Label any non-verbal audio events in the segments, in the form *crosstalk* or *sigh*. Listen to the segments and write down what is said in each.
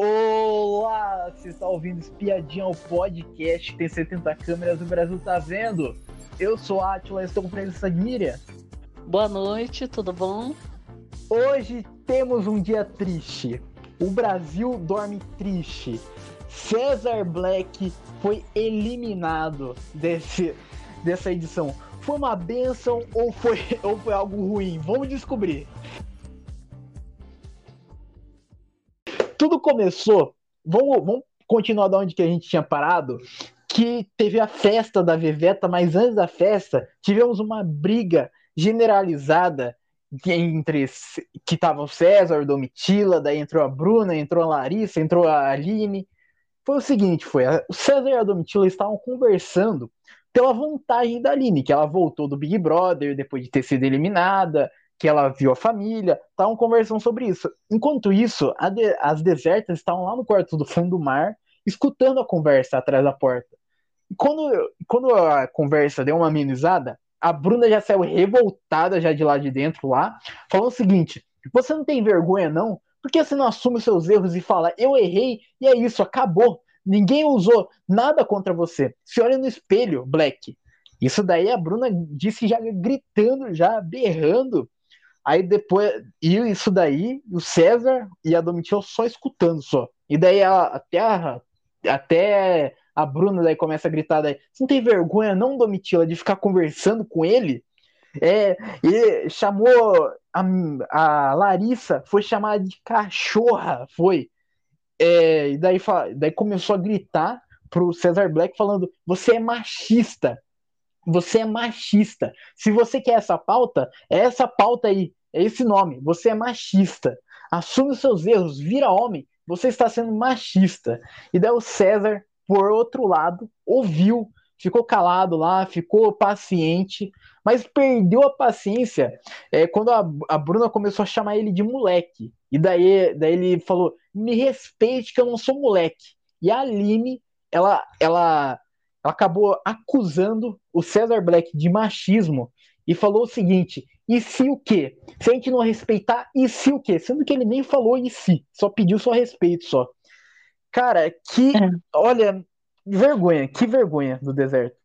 Olá, você está ouvindo Espiadinha ao podcast, tem 70 câmeras, o Brasil tá vendo. Eu sou Atila, estou com a presença de Miriam. Boa noite, tudo bom? Hoje temos um dia triste. O Brasil dorme triste. Cesar Black foi eliminado desse, dessa edição. Foi uma benção ou foi, *laughs* ou foi algo ruim? Vamos descobrir. Tudo começou. Vamos, vamos continuar da onde que a gente tinha parado. Que teve a festa da Veveta, mas antes da festa tivemos uma briga generalizada entre que tava o César, o Domitila, daí entrou a Bruna, entrou a Larissa, entrou a Aline. Foi o seguinte, foi o César e a Domitila estavam conversando pela vantagem da Aline, que ela voltou do Big Brother depois de ter sido eliminada, que ela viu a família, estavam conversando sobre isso. Enquanto isso, de, as desertas estavam lá no quarto do fundo do mar, escutando a conversa atrás da porta. E quando, quando a conversa deu uma amenizada, a Bruna já saiu revoltada já de lá de dentro lá, falando o seguinte: você não tem vergonha não? Por que você não assume os seus erros e fala, eu errei e é isso, acabou. Ninguém usou nada contra você. Se olha no espelho, Black. Isso daí a Bruna disse já gritando, já berrando Aí depois, e isso daí, o César e a Domitila só escutando só. E daí a, até, a, até a Bruna daí começa a gritar daí, você não tem vergonha não, Domitila, de ficar conversando com ele? É, e chamou a, a Larissa, foi chamada de cachorra, foi. É, e daí, daí começou a gritar pro Cesar Black falando, você é machista. Você é machista. Se você quer essa pauta, é essa pauta aí. É esse nome. Você é machista. Assume os seus erros, vira homem. Você está sendo machista. E daí o César, por outro lado, ouviu, ficou calado lá, ficou paciente, mas perdeu a paciência é, quando a, a Bruna começou a chamar ele de moleque. E daí, daí ele falou: me respeite que eu não sou moleque. E a Aline, ela, ela, ela acabou acusando o César Black de machismo e falou o seguinte: e se o quê? Se a gente não respeitar, e se o quê? Sendo que ele nem falou e se, só pediu só respeito só. Cara, que. É. Olha, vergonha, que vergonha do deserto.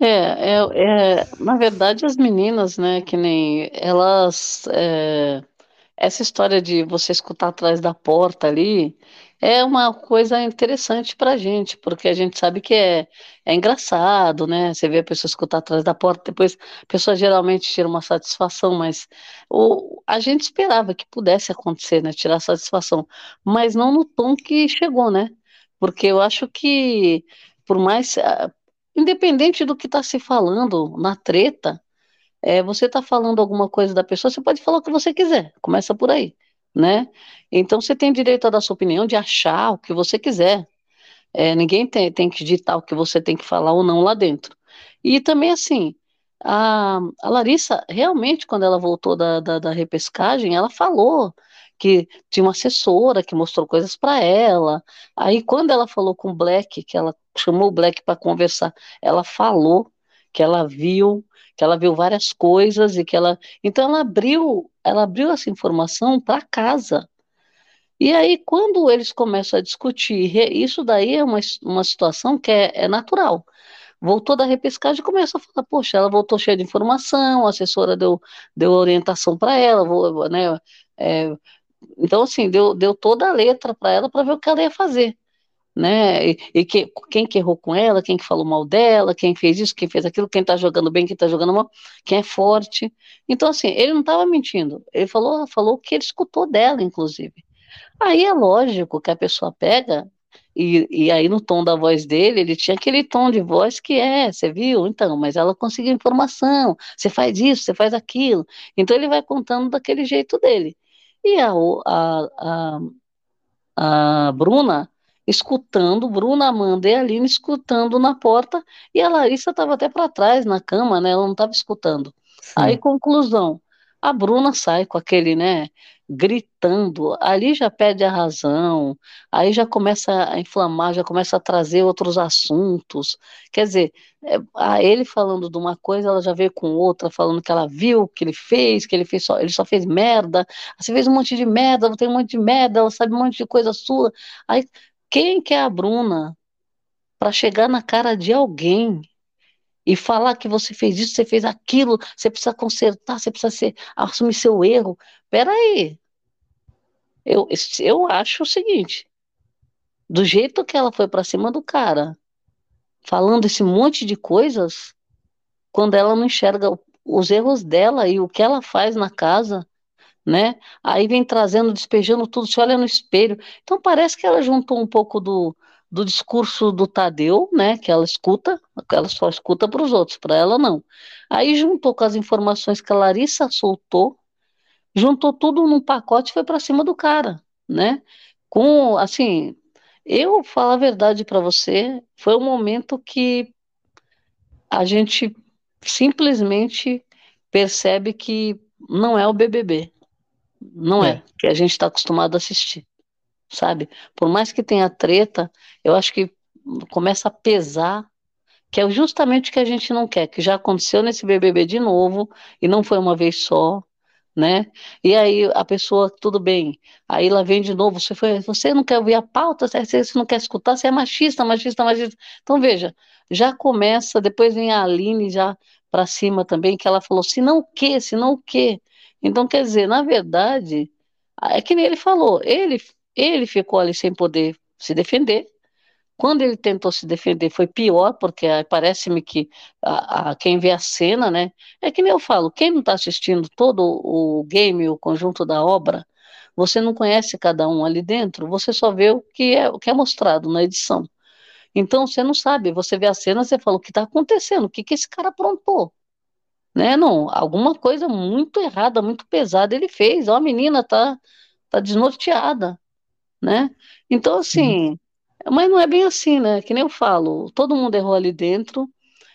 É, é, é, na verdade, as meninas, né, que nem elas. É, essa história de você escutar atrás da porta ali, é uma coisa interessante para a gente, porque a gente sabe que é, é engraçado, né? Você vê a pessoa escutar atrás da porta, depois a pessoa geralmente tira uma satisfação, mas o, a gente esperava que pudesse acontecer, né? Tirar satisfação, mas não no tom que chegou, né? Porque eu acho que, por mais. Ah, independente do que está se falando na treta, é, você está falando alguma coisa da pessoa, você pode falar o que você quiser, começa por aí né? Então você tem direito a dar sua opinião, de achar o que você quiser. É, ninguém tem, tem que ditar o que você tem que falar ou não lá dentro. E também assim, a, a Larissa, realmente, quando ela voltou da, da, da repescagem, ela falou que tinha uma assessora que mostrou coisas para ela. Aí, quando ela falou com o Black, que ela chamou o Black para conversar, ela falou que ela viu, que ela viu várias coisas e que ela, então ela abriu, ela abriu essa informação para casa. E aí quando eles começam a discutir, isso daí é uma, uma situação que é, é natural. Voltou da repescagem e começa a falar, poxa, ela voltou cheia de informação, a assessora deu, deu orientação para ela, vou, né, é, então, assim, deu, deu toda a letra para ela para ver o que ela ia fazer né? E, e que, quem que errou com ela, quem que falou mal dela, quem fez isso, quem fez aquilo, quem tá jogando bem, quem tá jogando mal, quem é forte. Então, assim, ele não estava mentindo. Ele falou, falou que ele escutou dela, inclusive. Aí é lógico que a pessoa pega, e, e aí no tom da voz dele, ele tinha aquele tom de voz que é, você viu? Então, mas ela conseguiu informação, você faz isso, você faz aquilo. Então ele vai contando daquele jeito dele. E a, a, a, a Bruna escutando, Bruna, Amanda e Aline escutando na porta, e a Larissa estava até para trás na cama, né? Ela não estava escutando. Sim. Aí, conclusão, a Bruna sai com aquele, né? gritando, ali já perde a razão, aí já começa a inflamar, já começa a trazer outros assuntos. Quer dizer, é, a ele falando de uma coisa, ela já veio com outra, falando que ela viu que ele fez, que ele fez só, ele só fez merda. Você fez um monte de merda, você tem um monte de merda, ela sabe um monte de coisa sua. Aí, quem que é a Bruna para chegar na cara de alguém e falar que você fez isso, você fez aquilo, você precisa consertar, você precisa ser, assumir seu erro. Peraí. Eu, eu acho o seguinte: do jeito que ela foi para cima do cara, falando esse monte de coisas, quando ela não enxerga os erros dela e o que ela faz na casa, né? Aí vem trazendo, despejando tudo, se olha no espelho. Então parece que ela juntou um pouco do, do discurso do Tadeu, né, que ela escuta, ela só escuta para os outros, para ela não. Aí juntou com as informações que a Larissa soltou, juntou tudo num pacote e foi para cima do cara, né? Com, assim, eu falo a verdade para você, foi um momento que a gente simplesmente percebe que não é o BBB, não é, é que a gente está acostumado a assistir sabe? Por mais que tenha treta, eu acho que começa a pesar, que é justamente o que a gente não quer, que já aconteceu nesse BBB de novo, e não foi uma vez só, né? E aí a pessoa, tudo bem, aí ela vem de novo, você foi, você não quer ouvir a pauta, você não quer escutar, você é machista, machista, machista. Então veja, já começa, depois vem a Aline já para cima também, que ela falou, se não o quê, se não o quê. Então quer dizer, na verdade, é que nem ele falou, ele ele ficou ali sem poder se defender. Quando ele tentou se defender foi pior, porque parece-me que a, a, quem vê a cena, né? É que nem eu falo, quem não está assistindo todo o game, o conjunto da obra, você não conhece cada um ali dentro, você só vê o que é, o que é mostrado na edição. Então você não sabe, você vê a cena, você fala o que está acontecendo, o que, que esse cara aprontou. Né? Não, alguma coisa muito errada, muito pesada ele fez. Ó, a menina tá, tá desnorteada né? Então, assim, mas não é bem assim, né? Que nem eu falo, todo mundo errou ali dentro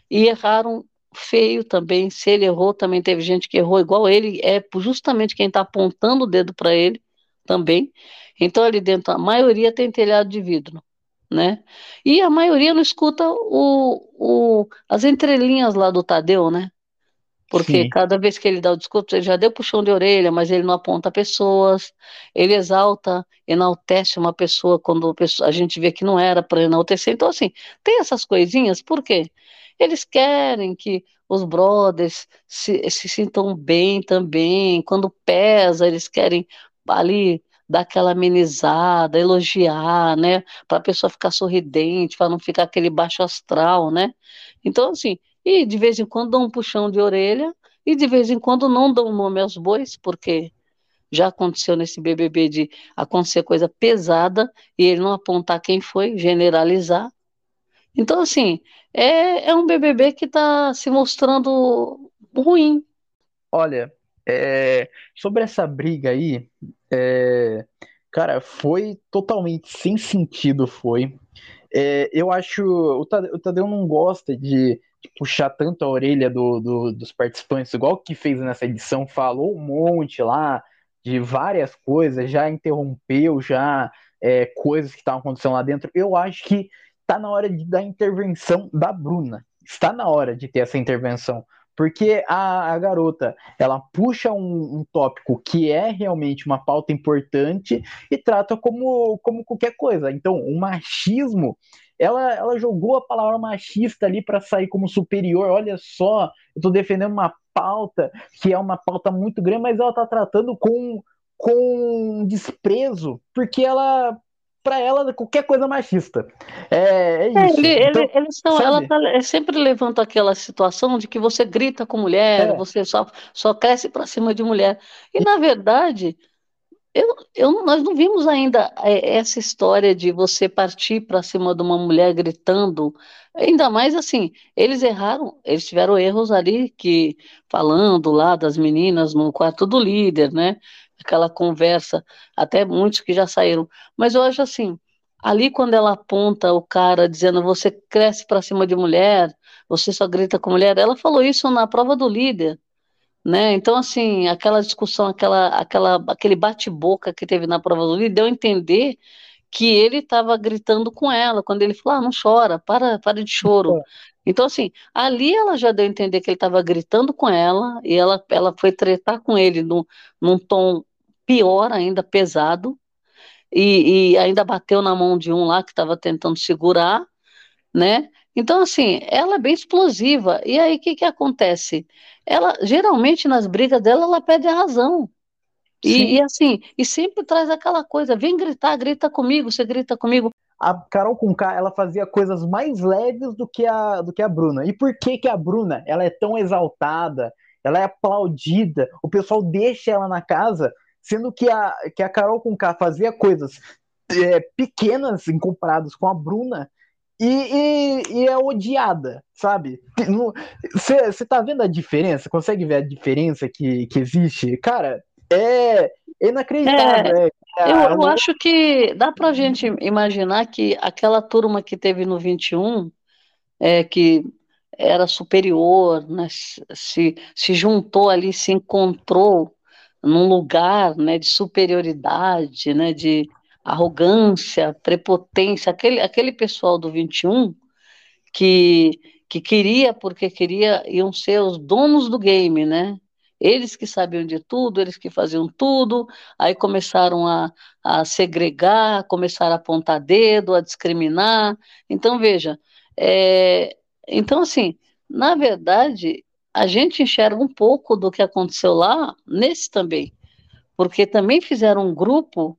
e erraram feio também. Se ele errou, também teve gente que errou igual ele, é justamente quem está apontando o dedo para ele também. Então, ali dentro, a maioria tem telhado de vidro, né? E a maioria não escuta o, o, as entrelinhas lá do Tadeu, né? Porque Sim. cada vez que ele dá o discurso, ele já deu puxão de orelha, mas ele não aponta pessoas, ele exalta, enaltece uma pessoa quando a gente vê que não era para enaltecer. Então, assim, tem essas coisinhas, por quê? Eles querem que os brothers se, se sintam bem também, quando pesa, eles querem ali dar aquela amenizada, elogiar, né, para a pessoa ficar sorridente, para não ficar aquele baixo astral, né? Então, assim, e de vez em quando dão um puxão de orelha e de vez em quando não dão nome aos bois, porque já aconteceu nesse BBB de acontecer coisa pesada e ele não apontar quem foi, generalizar. Então, assim, é, é um BBB que está se mostrando ruim. Olha, é, sobre essa briga aí, é, cara, foi totalmente sem sentido, foi. É, eu acho, o Tadeu, o Tadeu não gosta de puxar tanto a orelha do, do, dos participantes, igual que fez nessa edição, falou um monte lá de várias coisas, já interrompeu já é, coisas que estavam acontecendo lá dentro. Eu acho que está na hora de, da intervenção da Bruna. Está na hora de ter essa intervenção. Porque a, a garota, ela puxa um, um, tópico que é realmente uma pauta importante e trata como, como qualquer coisa. Então, o machismo ela, ela jogou a palavra machista ali para sair como superior. Olha só, eu estou defendendo uma pauta que é uma pauta muito grande, mas ela está tratando com, com desprezo, porque ela para ela qualquer coisa machista. É, é isso. É, ele, então, ele, eles são, ela tá, sempre levanta aquela situação de que você grita com mulher, é. você só, só cresce para cima de mulher. E, e, na verdade, eu, eu, nós não vimos ainda é, essa história de você partir para cima de uma mulher gritando. Ainda mais assim, eles erraram, eles tiveram erros ali que falando lá das meninas no quarto do líder, né? Aquela conversa, até muitos que já saíram. Mas eu acho assim, ali quando ela aponta o cara dizendo você cresce para cima de mulher, você só grita com mulher, ela falou isso na prova do líder né? Então, assim, aquela discussão, aquela, aquela, aquele bate-boca que teve na prova do líder deu a entender que ele estava gritando com ela, quando ele falou, ah, não chora, para, para de choro. É. Então, assim, ali ela já deu a entender que ele estava gritando com ela, e ela, ela foi tretar com ele num, num tom pior ainda, pesado, e, e ainda bateu na mão de um lá que estava tentando segurar, né? Então, assim, ela é bem explosiva. E aí, o que, que acontece? Ela, geralmente, nas brigas dela, ela pede a razão. E, e, assim, e sempre traz aquela coisa, vem gritar, grita comigo, você grita comigo. A Carol Conká, ela fazia coisas mais leves do que a do que a Bruna. E por que que a Bruna, ela é tão exaltada, ela é aplaudida, o pessoal deixa ela na casa, sendo que a que a Carol Conká fazia coisas é, pequenas em comparados com a Bruna, e, e, e, é odiada, sabe? *laughs* Você tá vendo a diferença? Consegue ver a diferença que, que existe? Cara, é inacreditável. É, é, eu, eu acho que dá pra gente imaginar que aquela turma que teve no 21, é, que era superior, né, se, se juntou ali, se encontrou num lugar né, de superioridade, né, de arrogância, prepotência, aquele, aquele pessoal do 21 que, que queria, porque queria, iam ser os donos do game, né? Eles que sabiam de tudo, eles que faziam tudo, aí começaram a, a segregar, começaram a apontar dedo, a discriminar. Então, veja, é, então, assim, na verdade, a gente enxerga um pouco do que aconteceu lá nesse também, porque também fizeram um grupo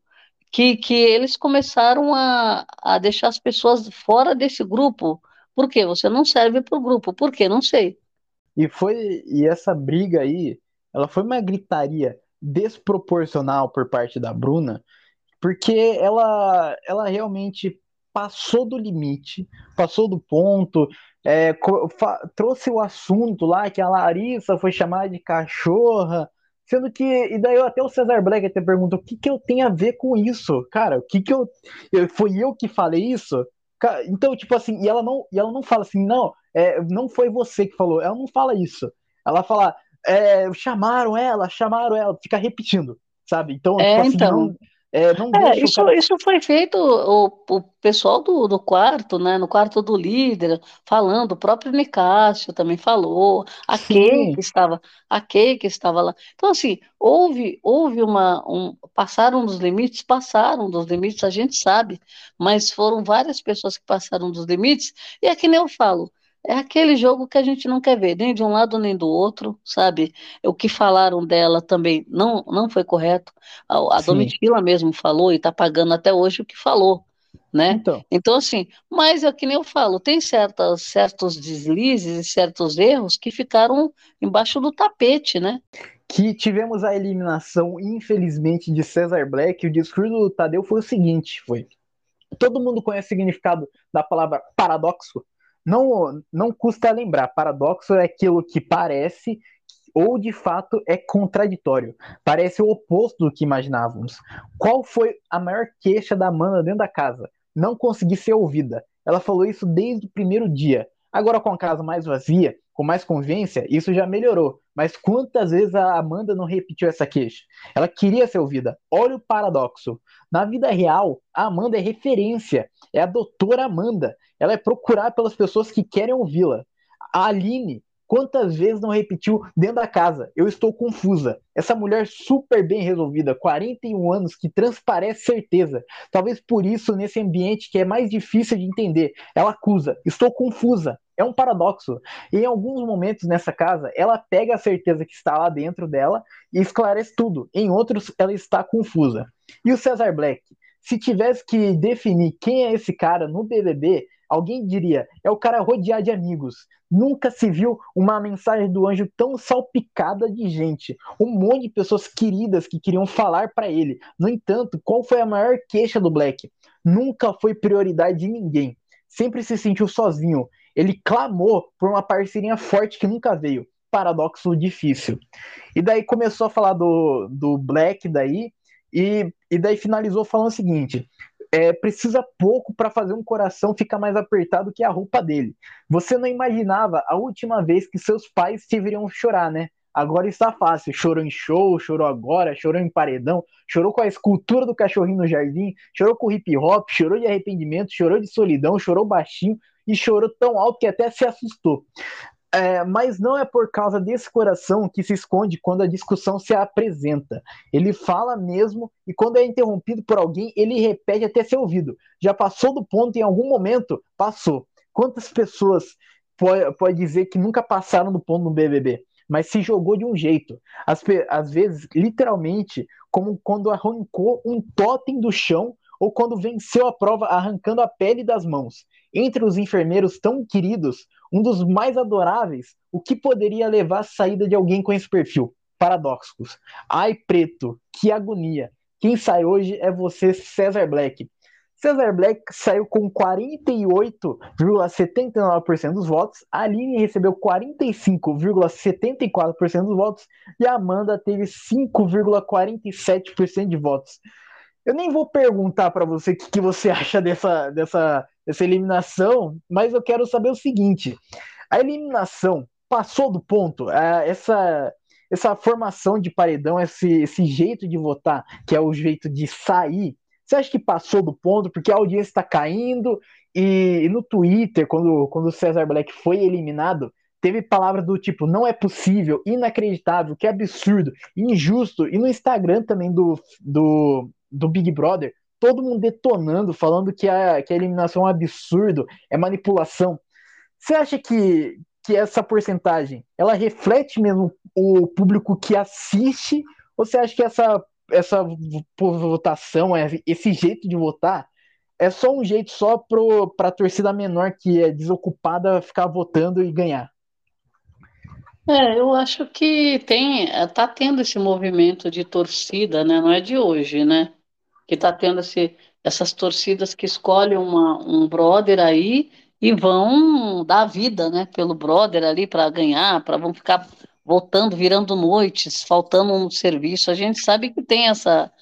que, que eles começaram a, a deixar as pessoas fora desse grupo. Por quê? Você não serve para o grupo. Por quê? Não sei. E foi e essa briga aí, ela foi uma gritaria desproporcional por parte da Bruna, porque ela, ela realmente passou do limite, passou do ponto, é, trouxe o assunto lá que a Larissa foi chamada de cachorra, sendo que, e daí até o Cesar Black até perguntou, o que que eu tenho a ver com isso? Cara, o que que eu, eu foi eu que falei isso? Então, tipo assim, e ela não, e ela não fala assim, não, é, não foi você que falou, ela não fala isso. Ela fala, é, chamaram ela, chamaram ela, fica repetindo, sabe? Então, é, tipo assim, então. Não, é, não é, isso, cara... isso foi feito, o, o pessoal do, do quarto, né, no quarto do líder, falando, o próprio Nicásio também falou, a Kay que estava, a Kay que estava lá. Então, assim, houve, houve uma, um, passaram dos limites, passaram dos limites, a gente sabe, mas foram várias pessoas que passaram dos limites, e é que nem eu falo, é aquele jogo que a gente não quer ver, nem de um lado nem do outro, sabe? O que falaram dela também não, não foi correto. A, a Domitila mesmo falou e está pagando até hoje o que falou, né? Então. então, assim, mas é que nem eu falo, tem certas, certos deslizes e certos erros que ficaram embaixo do tapete, né? Que tivemos a eliminação, infelizmente, de Cesar Black. O discurso do Tadeu foi o seguinte: foi. Todo mundo conhece o significado da palavra paradoxo? Não, não custa lembrar, paradoxo é aquilo que parece ou de fato é contraditório. Parece o oposto do que imaginávamos. Qual foi a maior queixa da Amanda dentro da casa? Não conseguir ser ouvida. Ela falou isso desde o primeiro dia. Agora, com a casa mais vazia, com mais convivência, isso já melhorou. Mas quantas vezes a Amanda não repetiu essa queixa? Ela queria ser ouvida. Olha o paradoxo. Na vida real, a Amanda é referência. É a doutora Amanda. Ela é procurada pelas pessoas que querem ouvi-la. A Aline, quantas vezes não repetiu dentro da casa? Eu estou confusa. Essa mulher super bem resolvida, 41 anos, que transparece certeza. Talvez por isso, nesse ambiente que é mais difícil de entender, ela acusa. Estou confusa. É um paradoxo. E em alguns momentos nessa casa, ela pega a certeza que está lá dentro dela e esclarece tudo. Em outros, ela está confusa. E o Cesar Black? Se tivesse que definir quem é esse cara no BBB, Alguém diria, é o cara rodeado de amigos. Nunca se viu uma mensagem do anjo tão salpicada de gente. Um monte de pessoas queridas que queriam falar para ele. No entanto, qual foi a maior queixa do Black? Nunca foi prioridade de ninguém. Sempre se sentiu sozinho. Ele clamou por uma parceria forte que nunca veio. Paradoxo difícil. E daí começou a falar do, do Black daí, e, e daí finalizou falando o seguinte: é, precisa pouco para fazer um coração ficar mais apertado que a roupa dele. Você não imaginava a última vez que seus pais te viriam chorar, né? Agora está fácil. Chorou em show, chorou agora, chorou em paredão, chorou com a escultura do cachorrinho no jardim, chorou com hip hop, chorou de arrependimento, chorou de solidão, chorou baixinho e chorou tão alto que até se assustou. É, mas não é por causa desse coração que se esconde quando a discussão se apresenta. Ele fala mesmo e quando é interrompido por alguém, ele repete até ser ouvido. Já passou do ponto em algum momento? Passou. Quantas pessoas pode, pode dizer que nunca passaram do ponto no BBB? Mas se jogou de um jeito. Às, às vezes, literalmente, como quando arrancou um totem do chão ou quando venceu a prova arrancando a pele das mãos. Entre os enfermeiros tão queridos, um dos mais adoráveis, o que poderia levar à saída de alguém com esse perfil? Paradoxos. Ai, preto, que agonia. Quem sai hoje é você, César Black. Cesar Black saiu com 48,79% dos votos, a Aline recebeu 45,74% dos votos e a Amanda teve 5,47% de votos. Eu nem vou perguntar para você o que, que, você acha dessa, dessa, dessa eliminação, mas eu quero saber o seguinte: a eliminação passou do ponto? É, essa, essa formação de paredão, esse, esse jeito de votar, que é o jeito de sair você acha que passou do ponto porque a audiência está caindo e, e, no Twitter, quando, quando o Cesar Black foi eliminado, teve palavras do tipo não é possível, inacreditável, que absurdo, injusto, e no Instagram também do, do, do Big Brother, todo mundo detonando, falando que a, que a eliminação é um absurdo, é manipulação. Você acha que, que essa porcentagem ela reflete mesmo o público que assiste? Ou você acha que essa essa votação, é, esse jeito de votar, é só um jeito só para a torcida menor que é desocupada ficar votando e ganhar. É, eu acho que tem, tá tendo esse movimento de torcida, né? Não é de hoje, né? Que tá tendo esse, essas torcidas que escolhem uma, um brother aí e vão dar vida, né? Pelo brother ali para ganhar, para vão ficar voltando, virando noites, faltando um serviço. A gente sabe que tem essa,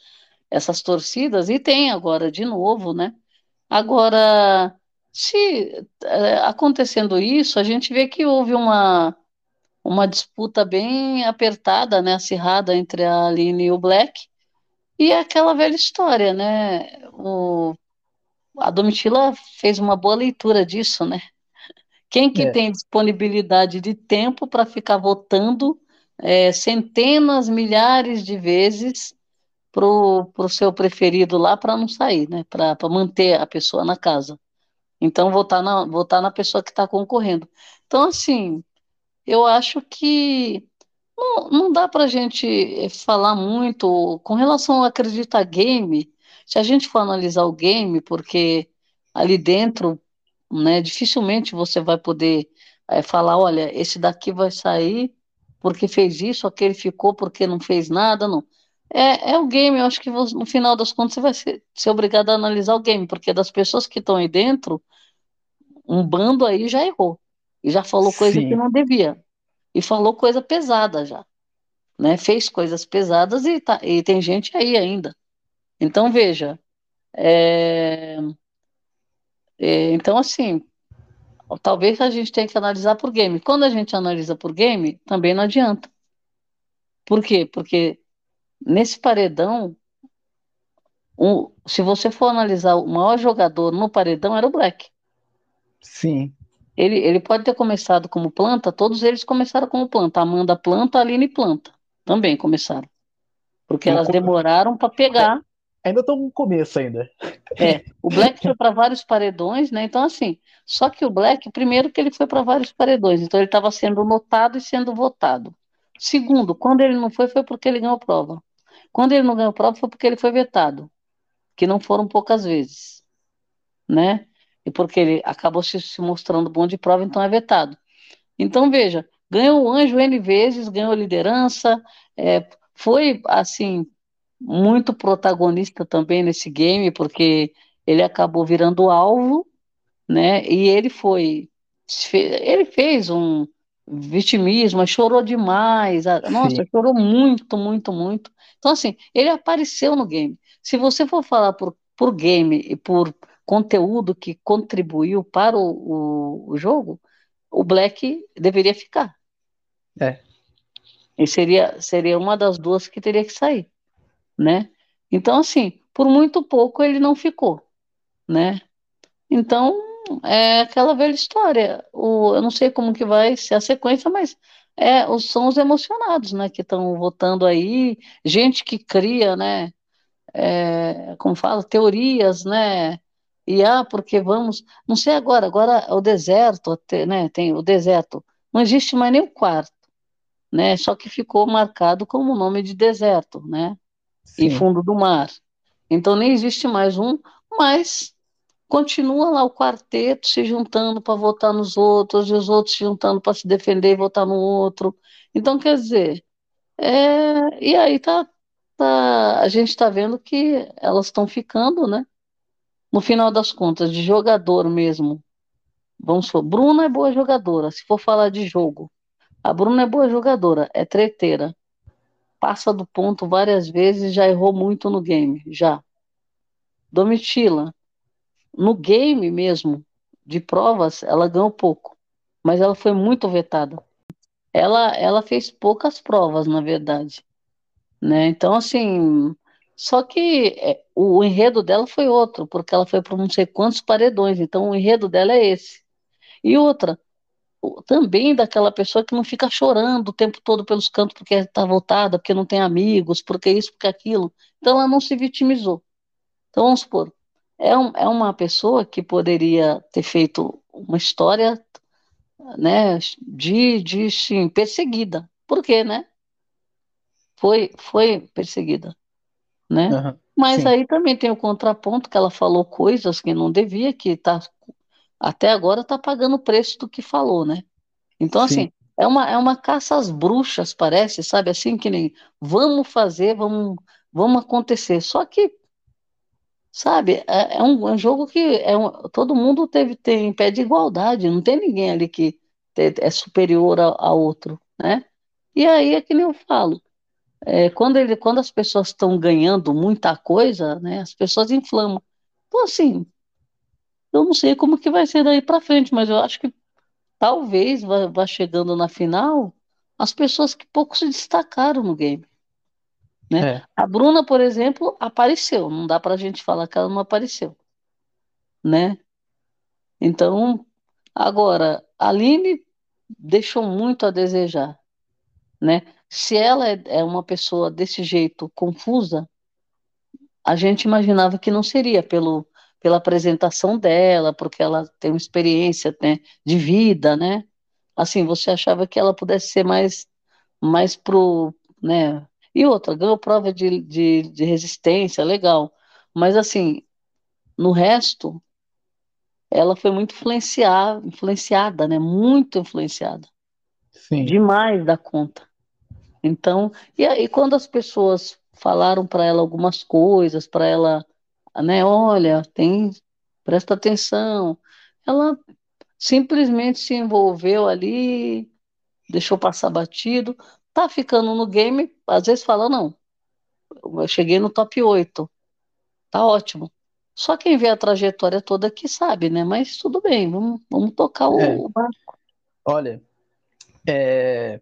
essas torcidas e tem agora de novo, né? Agora, se é, acontecendo isso, a gente vê que houve uma, uma disputa bem apertada, né, acirrada entre a Aline e o Black, e é aquela velha história, né? O, a Domitila fez uma boa leitura disso, né? Quem que é. tem disponibilidade de tempo para ficar votando é, centenas, milhares de vezes para o seu preferido lá para não sair, né? Para manter a pessoa na casa. Então, votar na, votar na pessoa que está concorrendo. Então, assim, eu acho que não, não dá para a gente eh, falar muito com relação a acreditar game. Se a gente for analisar o game, porque ali dentro né? Dificilmente você vai poder é, falar, olha, esse daqui vai sair porque fez isso, aquele ficou porque não fez nada, não. É, é o game, eu acho que no final das contas você vai ser, ser obrigado a analisar o game, porque das pessoas que estão aí dentro, um bando aí já errou. E já falou coisa Sim. que não devia. E falou coisa pesada já. Né? Fez coisas pesadas e, tá, e tem gente aí ainda. Então, veja, é, é, então, assim, talvez a gente tenha que analisar por game. Quando a gente analisa por game, também não adianta. Por quê? Porque nesse paredão, um, se você for analisar o maior jogador no paredão era o Black. Sim. Ele, ele pode ter começado como planta, todos eles começaram como planta. Amanda planta, Aline planta. Também começaram. Porque elas demoraram para pegar ainda estão no começo ainda. É, *laughs* o Black foi para vários paredões, né? Então, assim, só que o Black, primeiro que ele foi para vários paredões, então ele estava sendo notado e sendo votado. Segundo, quando ele não foi, foi porque ele ganhou prova. Quando ele não ganhou prova, foi porque ele foi vetado, que não foram poucas vezes, né? E porque ele acabou se, se mostrando bom de prova, então é vetado. Então, veja, ganhou o anjo N vezes, ganhou liderança, é, foi, assim, muito protagonista também nesse game, porque ele acabou virando alvo, né? E ele foi. Ele fez um vitimismo, chorou demais. Nossa, Sim. chorou muito, muito, muito. Então, assim, ele apareceu no game. Se você for falar por, por game e por conteúdo que contribuiu para o, o, o jogo, o Black deveria ficar. É. E seria, seria uma das duas que teria que sair, né? Então, assim, por muito pouco ele não ficou, né? Então, é aquela velha história. O, eu não sei como que vai ser a sequência, mas é, são os emocionados, né, que estão votando aí, gente que cria, né, é, como fala, teorias, né, e ah, porque vamos, não sei agora, agora o deserto, né, tem o deserto, não existe mais nem o quarto, né, só que ficou marcado como nome de deserto, né, Sim. e fundo do mar. Então nem existe mais um, mas continua lá o quarteto se juntando para votar nos outros, e os outros se juntando para se defender e votar no outro. Então, quer dizer, é, e aí tá, tá, a gente está vendo que elas estão ficando, né? No final das contas, de jogador mesmo. Vamos supor, Bruna é boa jogadora, se for falar de jogo. A Bruna é boa jogadora, é treteira. Passa do ponto várias vezes, já errou muito no game, já. Domitila, no game mesmo, de provas, ela ganhou pouco, mas ela foi muito vetada. Ela, ela fez poucas provas, na verdade. Né? Então, assim, só que é, o enredo dela foi outro, porque ela foi para não sei quantos paredões, então o enredo dela é esse. E outra, também daquela pessoa que não fica chorando o tempo todo pelos cantos porque está voltada, porque não tem amigos, porque isso, porque aquilo. Então ela não se vitimizou. Então vamos supor, é, um, é uma pessoa que poderia ter feito uma história né, de, de sim, perseguida. Por quê, né? Foi, foi perseguida, né? Uhum, Mas sim. aí também tem o contraponto que ela falou coisas que não devia, que tá, até agora está pagando o preço do que falou, né? Então, sim. assim, é uma, é uma caça às bruxas, parece, sabe? Assim que nem vamos fazer, vamos, vamos acontecer. Só que Sabe, é, é, um, é um, jogo que é um, todo mundo teve, tem pé de igualdade, não tem ninguém ali que é superior a, a, outro, né? E aí é que nem eu falo, é, quando, ele, quando as pessoas estão ganhando muita coisa, né, as pessoas inflamam. Então, assim, eu não sei como que vai ser daí para frente, mas eu acho que talvez vá, vá chegando na final as pessoas que pouco se destacaram no game. Né? É. A Bruna, por exemplo, apareceu. Não dá para a gente falar que ela não apareceu. Né? Então, agora, a Aline deixou muito a desejar. Né? Se ela é, uma pessoa desse jeito confusa, a gente imaginava que não seria pelo, pela apresentação dela, porque ela tem uma experiência né, de vida, né? Assim, você achava que ela pudesse ser mais, mais pro, né, e outra, ganhou prova de, de, de resistência, legal. Mas assim, no resto, ela foi muito influenciada, influenciada, né? Muito influenciada. Sim. Demais da conta. Então, e aí quando as pessoas falaram para ela algumas coisas, para ela, né, olha, tem, presta atenção, ela simplesmente se envolveu ali, deixou passar batido, tá ficando no game, às vezes fala, não, eu cheguei no top 8, tá ótimo. Só quem vê a trajetória toda aqui sabe, né? Mas tudo bem, vamos, vamos tocar o, é. o barco. Olha, é,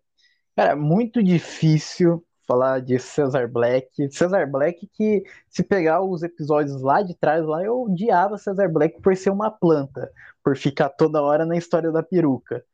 cara, muito difícil falar de Cesar Black. Cesar Black que, se pegar os episódios lá de trás, lá eu odiava Cesar Black por ser uma planta, por ficar toda hora na história da peruca.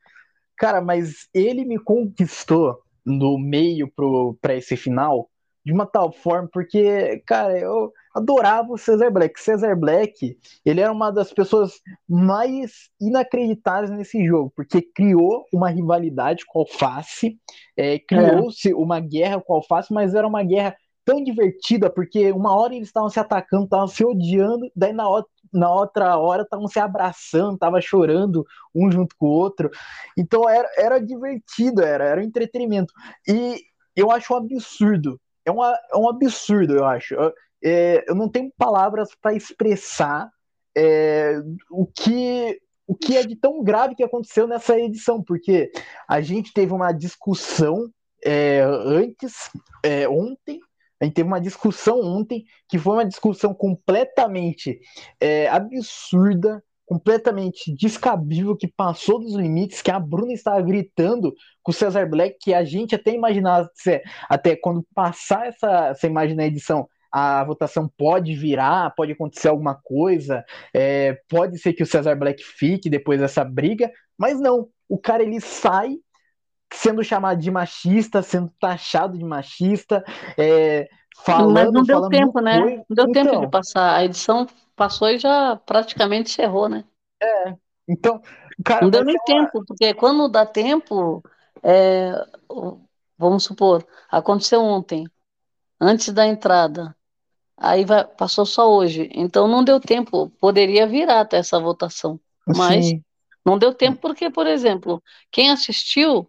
Cara, mas ele me conquistou no meio para esse final de uma tal forma, porque, cara, eu adorava o Cesar Black. Cesar Black, ele era uma das pessoas mais inacreditáveis nesse jogo, porque criou uma rivalidade com a Alface, é, criou-se é. uma guerra com a Alface, mas era uma guerra tão divertida, porque uma hora eles estavam se atacando, estavam se odiando, daí na outra, na outra hora estavam se abraçando, estavam chorando um junto com o outro. Então era, era divertido, era, era um entretenimento. E eu acho um absurdo. É, uma, é um absurdo, eu acho. Eu, é, eu não tenho palavras para expressar é, o que o que é de tão grave que aconteceu nessa edição, porque a gente teve uma discussão é, antes, é, ontem, a gente teve uma discussão ontem que foi uma discussão completamente é, absurda, completamente descabível, que passou dos limites, que a Bruna estava gritando com o Cesar Black, que a gente até imaginava, até quando passar essa, essa imagem na edição, a votação pode virar, pode acontecer alguma coisa, é, pode ser que o Cesar Black fique depois dessa briga, mas não, o cara ele sai sendo chamado de machista, sendo taxado de machista, é, falando. Mas não deu tempo, né? Não deu então, tempo de então. passar. A edição passou e já praticamente encerrou, né? É. Então, cara. Não deu nem tempo, porque quando dá tempo, é, vamos supor, aconteceu ontem, antes da entrada. Aí vai, passou só hoje. Então não deu tempo. Poderia virar até essa votação. Mas Sim. não deu tempo porque, por exemplo, quem assistiu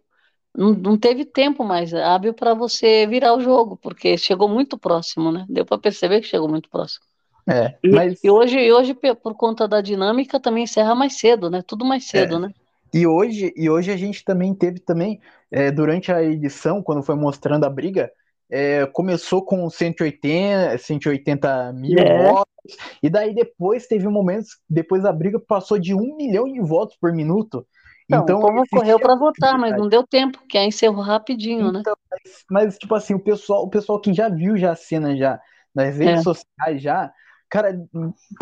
não, não teve tempo mais hábil para você virar o jogo, porque chegou muito próximo, né? Deu para perceber que chegou muito próximo. É, mas... e, e, hoje, e hoje, por conta da dinâmica, também encerra mais cedo, né? Tudo mais cedo, é. né? E hoje, e hoje a gente também teve também, é, durante a edição, quando foi mostrando a briga, é, começou com 180, 180 mil é. votos, e daí depois teve um momento, depois da briga, passou de um milhão de votos por minuto. Então, então o povo correu para votar, mas não deu tempo, porque aí encerrou rapidinho, né? então, né? Mas, mas, tipo assim, o pessoal, o pessoal que já viu já a cena já nas redes é. sociais já, cara,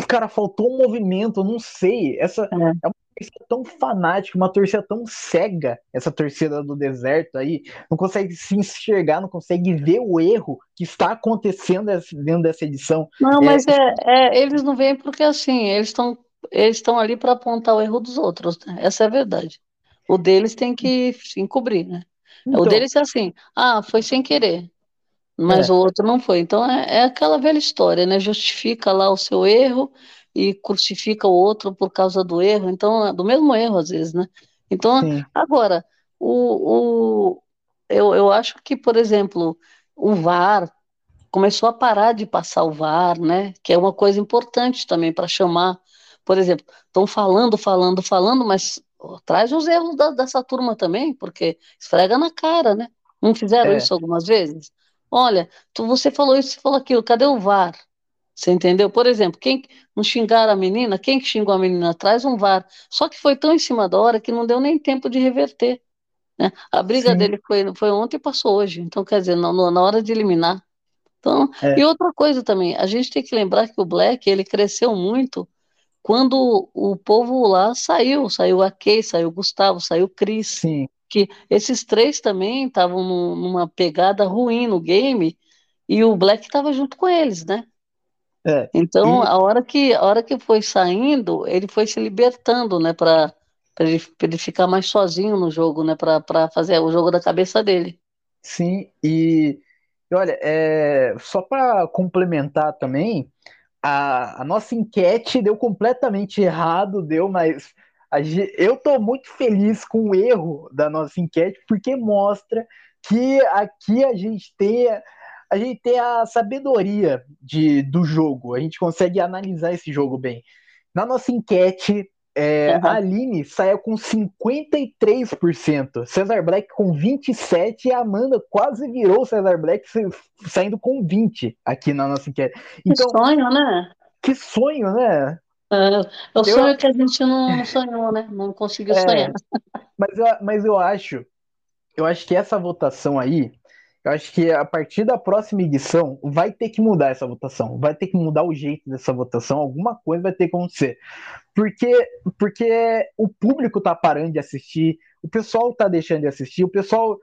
cara, faltou um movimento, não sei. Essa é, é uma torcida tão fanática, uma torcida tão cega, essa torcida do deserto aí, não consegue se enxergar, não consegue ver o erro que está acontecendo dentro dessa edição. Não, mas é, é eles não vêm porque assim, eles estão eles estão ali para apontar o erro dos outros, né? Essa é a verdade. O deles tem que se encobrir, né? Então, o deles é assim, ah, foi sem querer, mas é. o outro não foi. Então é, é, aquela velha história, né? Justifica lá o seu erro e crucifica o outro por causa do erro, então é do mesmo erro às vezes, né? Então, Sim. agora, o, o, eu, eu acho que, por exemplo, o VAR começou a parar de passar o VAR, né? Que é uma coisa importante também para chamar por exemplo, estão falando, falando, falando, mas traz os erros da, dessa turma também, porque esfrega na cara, né? Não fizeram é. isso algumas vezes? Olha, tu, você falou isso, você falou aquilo, cadê o VAR? Você entendeu? Por exemplo, quem não xingar a menina, quem que xingou a menina traz um VAR. Só que foi tão em cima da hora que não deu nem tempo de reverter. Né? A briga Sim. dele foi, foi ontem e passou hoje. Então, quer dizer, na, na hora de eliminar. Então, é. E outra coisa também, a gente tem que lembrar que o Black ele cresceu muito quando o povo lá saiu, saiu a Kay, saiu o Gustavo, saiu o Cris, Sim. Que esses três também estavam numa pegada ruim no game e o Black estava junto com eles, né? É, então, e... a hora que a hora que foi saindo, ele foi se libertando, né, para ele, ele, ficar mais sozinho no jogo, né, para fazer o jogo da cabeça dele. Sim, e olha, é, só para complementar também, a, a nossa enquete deu completamente errado, deu, mas eu estou muito feliz com o erro da nossa enquete, porque mostra que aqui a gente tem a gente tem a sabedoria de, do jogo, a gente consegue analisar esse jogo bem. Na nossa enquete, é, uhum. A Aline saiu com 53%, Cesar Black com 27% e a Amanda quase virou Cesar Black saindo com 20% aqui na nossa enquete. Então, que sonho, né? Que sonho, né? É, o sonho eu... que a gente não sonhou, né? Não conseguiu é, sonhar. Mas eu, mas eu acho, eu acho que essa votação aí, eu acho que a partir da próxima edição vai ter que mudar essa votação, vai ter que mudar o jeito dessa votação, alguma coisa vai ter que acontecer. Porque, porque o público tá parando de assistir, o pessoal tá deixando de assistir, o pessoal.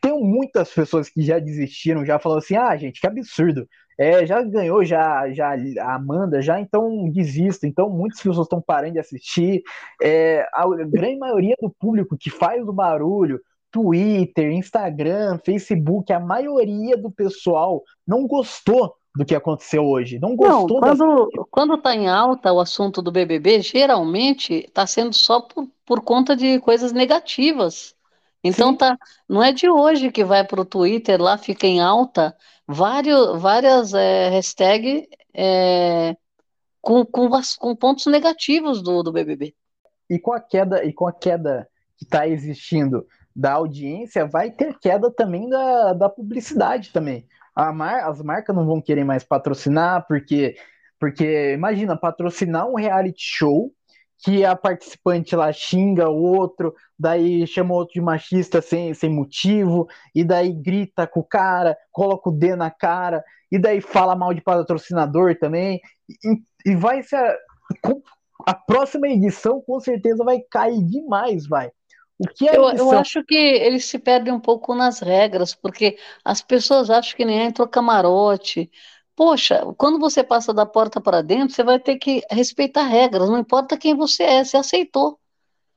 Tem muitas pessoas que já desistiram, já falaram assim: ah, gente, que absurdo. É, já ganhou já, já a Amanda, já então desista. Então muitas pessoas estão parando de assistir. É, a grande maioria do público que faz o barulho, Twitter, Instagram, Facebook, a maioria do pessoal não gostou do que aconteceu hoje. Não gostou não, quando, dessa... quando está em alta o assunto do BBB, geralmente está sendo só por, por conta de coisas negativas. Então tá, não é de hoje que vai para o Twitter lá, fica em alta vários, várias é, hashtags é, com, com, com pontos negativos do, do BBB. E com a queda e com a queda que está existindo da audiência, vai ter queda também da, da publicidade também. Mar, as marcas não vão querer mais patrocinar, porque, porque imagina, patrocinar um reality show que a participante lá xinga o outro, daí chama o outro de machista sem, sem motivo, e daí grita com o cara, coloca o D na cara, e daí fala mal de patrocinador também, e, e vai ser. A, a próxima edição com certeza vai cair demais, vai. O que é eu, eu acho que eles se perdem um pouco nas regras, porque as pessoas acham que nem entrou camarote, Poxa, quando você passa da porta para dentro, você vai ter que respeitar regras, não importa quem você é, você aceitou.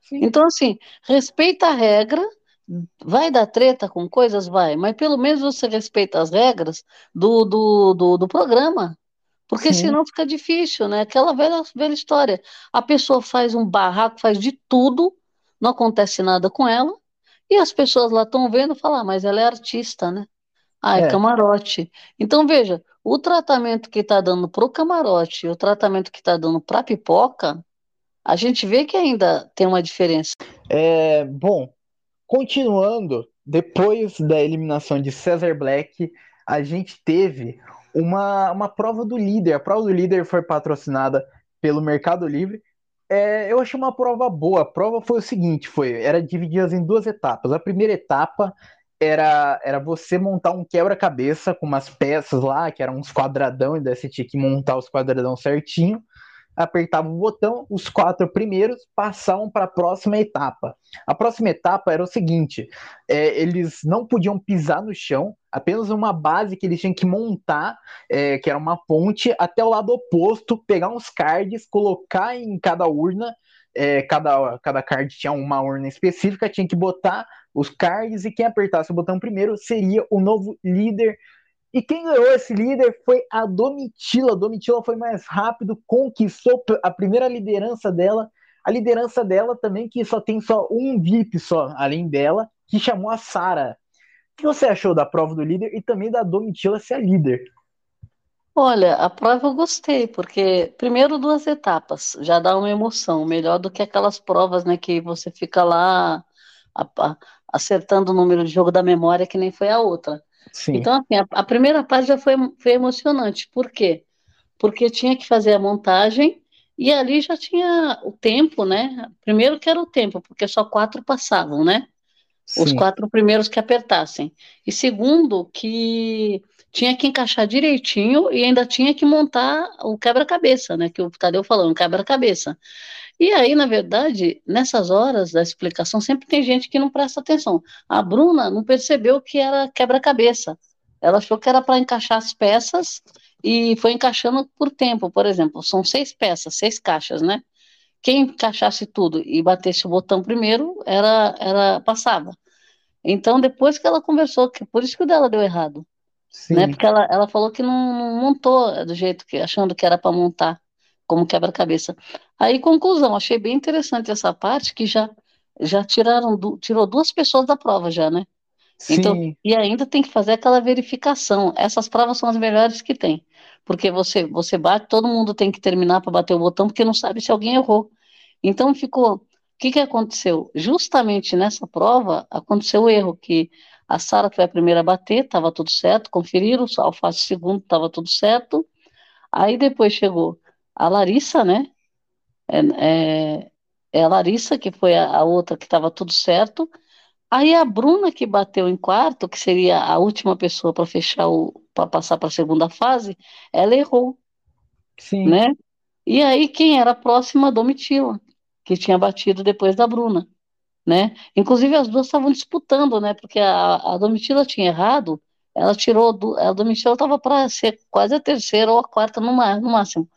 Sim. Então, assim, respeita a regra, vai dar treta com coisas, vai, mas pelo menos você respeita as regras do, do, do, do programa. Porque Sim. senão fica difícil, né? Aquela velha, velha história. A pessoa faz um barraco, faz de tudo, não acontece nada com ela, e as pessoas lá estão vendo e falam, ah, mas ela é artista, né? Ah, é, é. camarote. Então, veja, o tratamento que está dando para o camarote e o tratamento que está dando para a pipoca, a gente vê que ainda tem uma diferença. É, bom, continuando, depois da eliminação de Cesar Black, a gente teve uma, uma prova do líder. A prova do líder foi patrocinada pelo Mercado Livre. É, eu achei uma prova boa. A prova foi o seguinte: foi, era dividida em duas etapas. A primeira etapa era, era você montar um quebra-cabeça com umas peças lá, que eram uns quadradão, e daí você tinha que montar os quadradão certinho. Apertava o botão, os quatro primeiros passavam para a próxima etapa. A próxima etapa era o seguinte: é, eles não podiam pisar no chão, apenas uma base que eles tinham que montar, é, que era uma ponte, até o lado oposto, pegar uns cards, colocar em cada urna. É, cada, cada card tinha uma urna específica, tinha que botar os cards e quem apertasse o botão primeiro seria o novo líder. E quem ganhou esse líder foi a Domitila. A Domitila foi mais rápido, conquistou a primeira liderança dela. A liderança dela também, que só tem só um VIP só, além dela, que chamou a Sara. O que você achou da prova do líder e também da Domitila ser a líder? Olha, a prova eu gostei, porque primeiro duas etapas, já dá uma emoção, melhor do que aquelas provas, né, que você fica lá a, a, acertando o número de jogo da memória, que nem foi a outra. Sim. Então, assim, a, a, primeira parte já foi, foi emocionante. Por quê? Porque tinha que fazer a montagem e ali já tinha o tempo, né? Primeiro que era o tempo, porque só quatro passavam, né? Sim. Os quatro primeiros que apertassem. E segundo, que tinha que encaixar direitinho e ainda tinha que montar o quebra-cabeça, né? Que o Tadeu falou, um quebra-cabeça. E aí, na verdade, nessas horas da explicação, sempre tem gente que não presta atenção. A Bruna não percebeu que era quebra-cabeça. Ela achou que era para encaixar as peças e foi encaixando por tempo. Por exemplo, são seis peças, seis caixas, né? Quem encaixasse tudo e batesse o botão primeiro, era, era passava. Então, depois que ela conversou, que por isso que o dela deu errado. Sim. Né? Porque ela, ela falou que não, não montou do jeito que, achando que era para montar como quebra-cabeça. Aí, conclusão, achei bem interessante essa parte que já já tiraram tirou duas pessoas da prova já, né? Sim. Então, e ainda tem que fazer aquela verificação. Essas provas são as melhores que tem, porque você você bate, todo mundo tem que terminar para bater o botão, porque não sabe se alguém errou. Então ficou. O que, que aconteceu? Justamente nessa prova aconteceu o erro que a Sara foi a primeira a bater, estava tudo certo, conferiram, o Alface segundo, estava tudo certo. Aí depois chegou a Larissa, né? É, é, é a Larissa, que foi a, a outra que estava tudo certo. Aí a Bruna, que bateu em quarto, que seria a última pessoa para fechar o. para passar para a segunda fase, ela errou. Sim. Né? E aí quem era próxima a Domitila, que tinha batido depois da Bruna. Né? Inclusive as duas estavam disputando, né? Porque a, a Domitila tinha errado, ela tirou. Do, a Domitila estava para ser quase a terceira ou a quarta no, no máximo.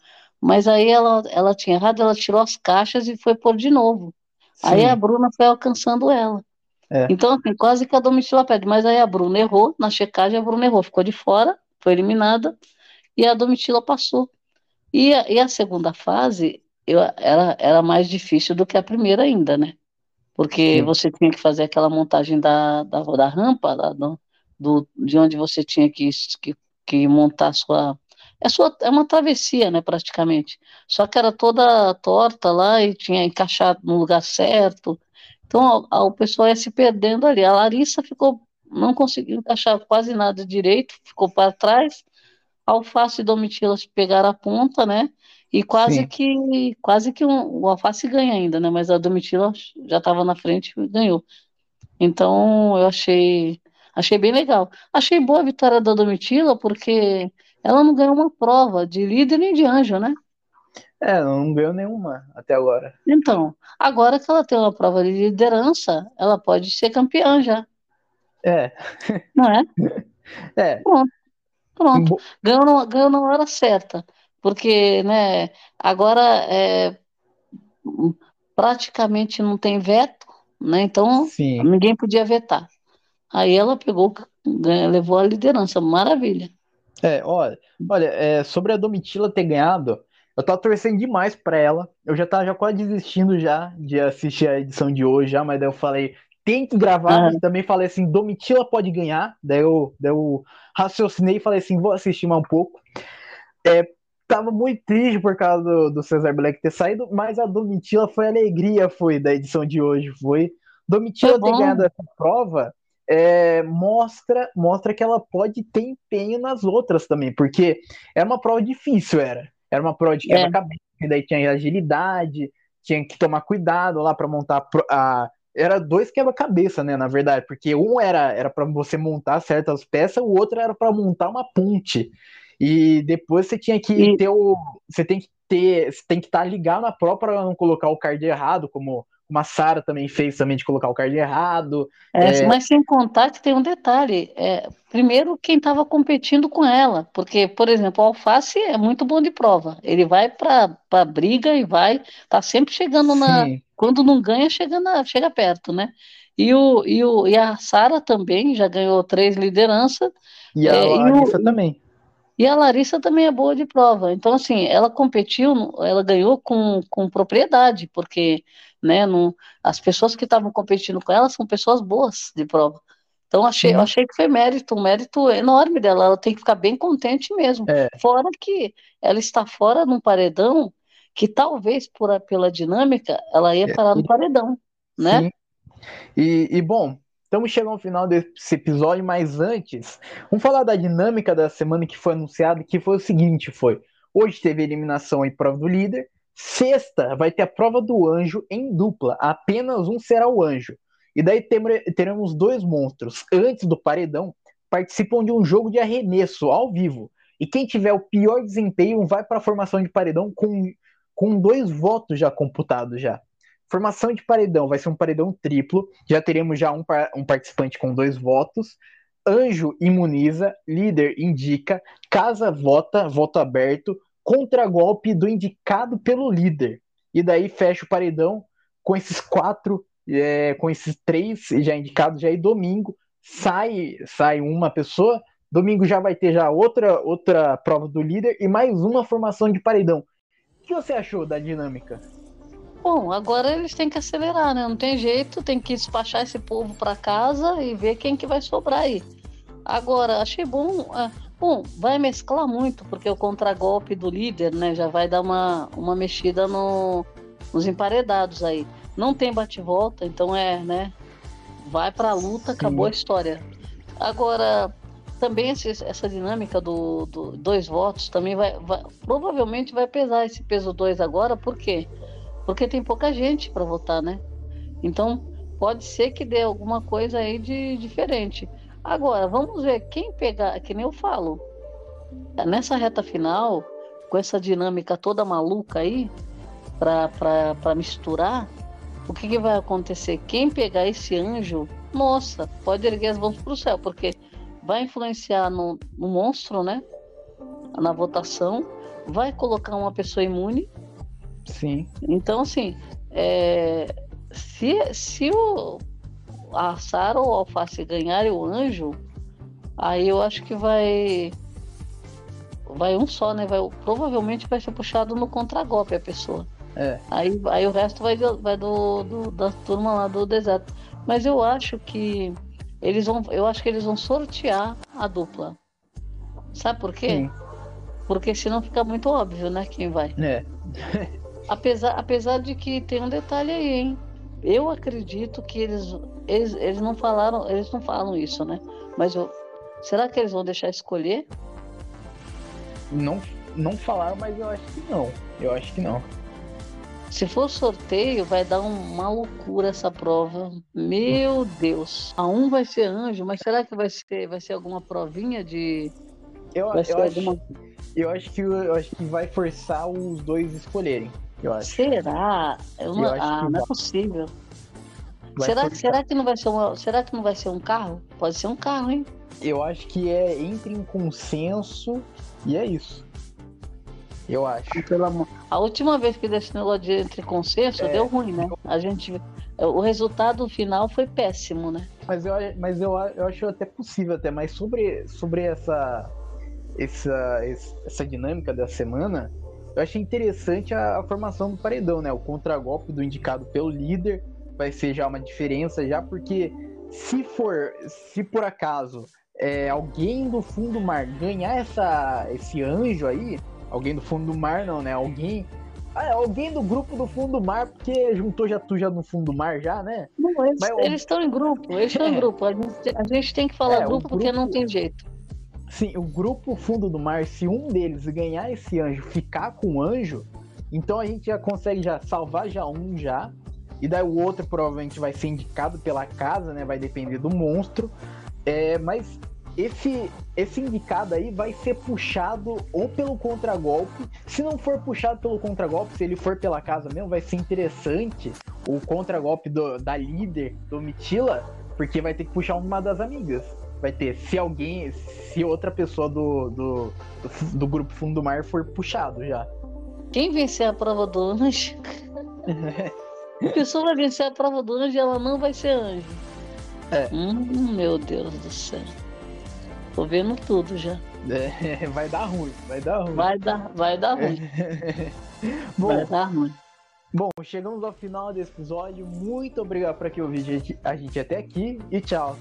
Mas aí ela, ela tinha errado, ela tirou as caixas e foi pôr de novo. Sim. Aí a Bruna foi alcançando ela. É. Então, assim, quase que a Domitila perde. Mas aí a Bruna errou, na checagem a Bruna errou, ficou de fora, foi eliminada, e a Domitila passou. E a, e a segunda fase eu, era, era mais difícil do que a primeira ainda, né? Porque Sim. você tinha que fazer aquela montagem da, da, da rampa, da, do, do, de onde você tinha que, que, que montar a sua é, sua, é uma travessia, né, praticamente. Só que era toda torta lá e tinha encaixado no lugar certo. Então a, a, o pessoal ia se perdendo ali. A Larissa ficou, não conseguiu encaixar quase nada direito, ficou para trás. Alface e Domitila pegaram a ponta, né? E quase Sim. que quase que um, o Alface ganha ainda, né? Mas a Domitila já estava na frente e ganhou. Então eu achei achei bem legal. Achei boa a vitória da Domitila porque ela não ganhou uma prova de líder nem de anjo, né? É, não ganhou nenhuma até agora. Então, agora que ela tem uma prova de liderança, ela pode ser campeã já. É. Não é? *laughs* É. Pronto. Pronto. Ganhou, ganhou na hora certa. Porque, né, agora é, praticamente não tem veto, né? Então Sim. ninguém podia vetar. Aí ela pegou, levou a liderança, maravilha. É, olha, olha é, sobre a Domitila ter ganhado, eu tava torcendo demais pra ela. Eu já tava já quase desistindo já de assistir a edição de hoje já, mas daí eu falei, tem que gravar. Ah. E também falei assim, Domitila pode ganhar. Daí eu, daí eu raciocinei e falei assim, vou assistir mais um pouco. É, tava muito triste por causa do, do Cesar Black ter saído, mas a Domitila foi alegria, foi, da edição de hoje, foi. Domitila ter ganhado essa prova é, mostra, mostra que ela pode ter empenho nas outras também, porque era uma prova difícil, era. Era uma prova de quebra-cabeça, é. daí tinha agilidade, tinha que tomar cuidado lá para montar a, era dois quebra-cabeça, né, na verdade, porque um era era para você montar certas peças, o outro era para montar uma ponte. E depois você tinha que e... ter o você tem que ter, você tem que estar tá ligado na prova para não colocar o card errado, como como a Sara também fez também de colocar o card errado. É, é... Mas sem contar que tem um detalhe. É, primeiro, quem estava competindo com ela, porque, por exemplo, o Alface é muito bom de prova. Ele vai para a briga e vai, tá sempre chegando na. Sim. Quando não ganha, chega, na, chega perto, né? E, o, e, o, e a Sara também já ganhou três lideranças. E a é, Larissa também. E a Larissa também é boa de prova. Então, assim, ela competiu, ela ganhou com, com propriedade, porque né, não, as pessoas que estavam competindo com ela são pessoas boas de prova. Então, achei, eu achei que foi mérito, um mérito enorme dela. Ela tem que ficar bem contente mesmo. É. Fora que ela está fora num paredão que talvez por, pela dinâmica ela ia é, parar no paredão, né? Sim. E, e bom, Estamos chegando ao final desse episódio, mas antes, vamos falar da dinâmica da semana que foi anunciada, que foi o seguinte, foi, hoje teve eliminação e prova do líder, sexta vai ter a prova do anjo em dupla, apenas um será o anjo, e daí teremos dois monstros, antes do paredão, participam de um jogo de arremesso ao vivo, e quem tiver o pior desempenho vai para a formação de paredão com, com dois votos já computados já. Formação de paredão vai ser um paredão triplo. Já teremos já um, um participante com dois votos. Anjo imuniza, líder indica, casa vota, voto aberto, contra-golpe do indicado pelo líder. E daí fecha o paredão com esses quatro, é, com esses três já indicados, já e domingo sai, sai uma pessoa, domingo já vai ter já outra, outra prova do líder e mais uma formação de paredão. O que você achou da dinâmica? Bom, agora eles têm que acelerar, né? Não tem jeito, tem que despachar esse povo para casa e ver quem que vai sobrar aí. Agora, achei bom. É, bom, vai mesclar muito, porque o contragolpe do líder, né, já vai dar uma, uma mexida no, nos emparedados aí. Não tem bate-volta, então é, né? Vai pra luta, acabou Sim. a história. Agora, também esse, essa dinâmica do, do, dois votos também vai, vai, provavelmente vai pesar esse peso dois agora, por quê? Porque porque tem pouca gente para votar, né? Então pode ser que dê alguma coisa aí de diferente. Agora, vamos ver quem pegar, que nem eu falo, nessa reta final, com essa dinâmica toda maluca aí, para misturar, o que, que, vai acontecer? Quem pegar esse anjo, nossa, pode erguer as mãos para o céu, porque vai influenciar no, no monstro, né? Na votação, vai colocar uma pessoa imune, Sim. Então, assim, é, se, se o, a Sara ou o Alface ganharem o anjo, aí eu acho que vai. Vai um só, né? Vai, provavelmente vai ser puxado no contragolpe a pessoa. É. Aí, aí o resto vai, vai do, do, da turma lá do deserto. Mas eu acho que eles vão. Eu acho que eles vão sortear a dupla. Sabe por quê? Sim. Porque senão fica muito óbvio, né? Quem vai. É. Apesar, apesar de que tem um detalhe aí, hein? Eu acredito que eles, eles, eles não falaram, eles não falam isso, né? Mas eu, será que eles vão deixar escolher? Não, não falaram, mas eu acho que não. Eu acho que não. Se for sorteio, vai dar uma loucura essa prova. Meu Deus. A um vai ser anjo, mas será que vai ser, vai ser alguma provinha de. Eu, eu, acho, alguma... eu, acho que, eu acho que vai forçar os dois escolherem. Eu acho. Será? Eu não, eu ah, não é possível. será, será que não vai ser uma, será que não vai ser um carro? Pode ser um carro, hein? Eu acho que é entre em consenso e é isso. Eu acho. Pelo A última vez que desse negócio de entre consenso, é, deu ruim, né? A gente. O resultado final foi péssimo, né? Mas eu, mas eu, eu acho até possível até, mas sobre, sobre essa, essa, essa dinâmica da semana, eu achei interessante a, a formação do paredão, né? O contragolpe do indicado pelo líder vai ser já uma diferença, já porque se for, se por acaso é, alguém do fundo do mar ganhar essa, esse anjo aí, Alguém do fundo do mar, não, né? Alguém. Ah, alguém do grupo do fundo do mar, porque juntou já tu já no fundo do mar, já, né? Não, eles, Mas, eles estão em grupo, eles estão *laughs* é. em grupo. A gente, a gente, tem que falar é, grupo, grupo porque não tem jeito. Sim, o grupo fundo do mar, se um deles ganhar esse anjo, ficar com o anjo, então a gente já consegue já salvar já um já. E daí o outro provavelmente vai ser indicado pela casa, né? Vai depender do monstro. É, mas esse, esse indicado aí vai ser puxado ou pelo contragolpe. Se não for puxado pelo contragolpe, se ele for pela casa mesmo, vai ser interessante o contragolpe do, da líder, do Mitila, porque vai ter que puxar uma das amigas. Vai ter, se alguém, se outra pessoa do, do, do, do grupo Fundo do Mar for puxado já. Quem vencer a prova do anjo? *laughs* a pessoa vai vencer a prova do anjo e ela não vai ser anjo. É. Hum, meu Deus do céu. Tô vendo tudo já. É, *laughs* vai dar ruim, vai dar ruim. Vai dar, vai dar ruim. *laughs* Bom, vai dar ruim. Bom, chegamos ao final desse episódio. Muito obrigado por aqui ouvir a gente até aqui e tchau.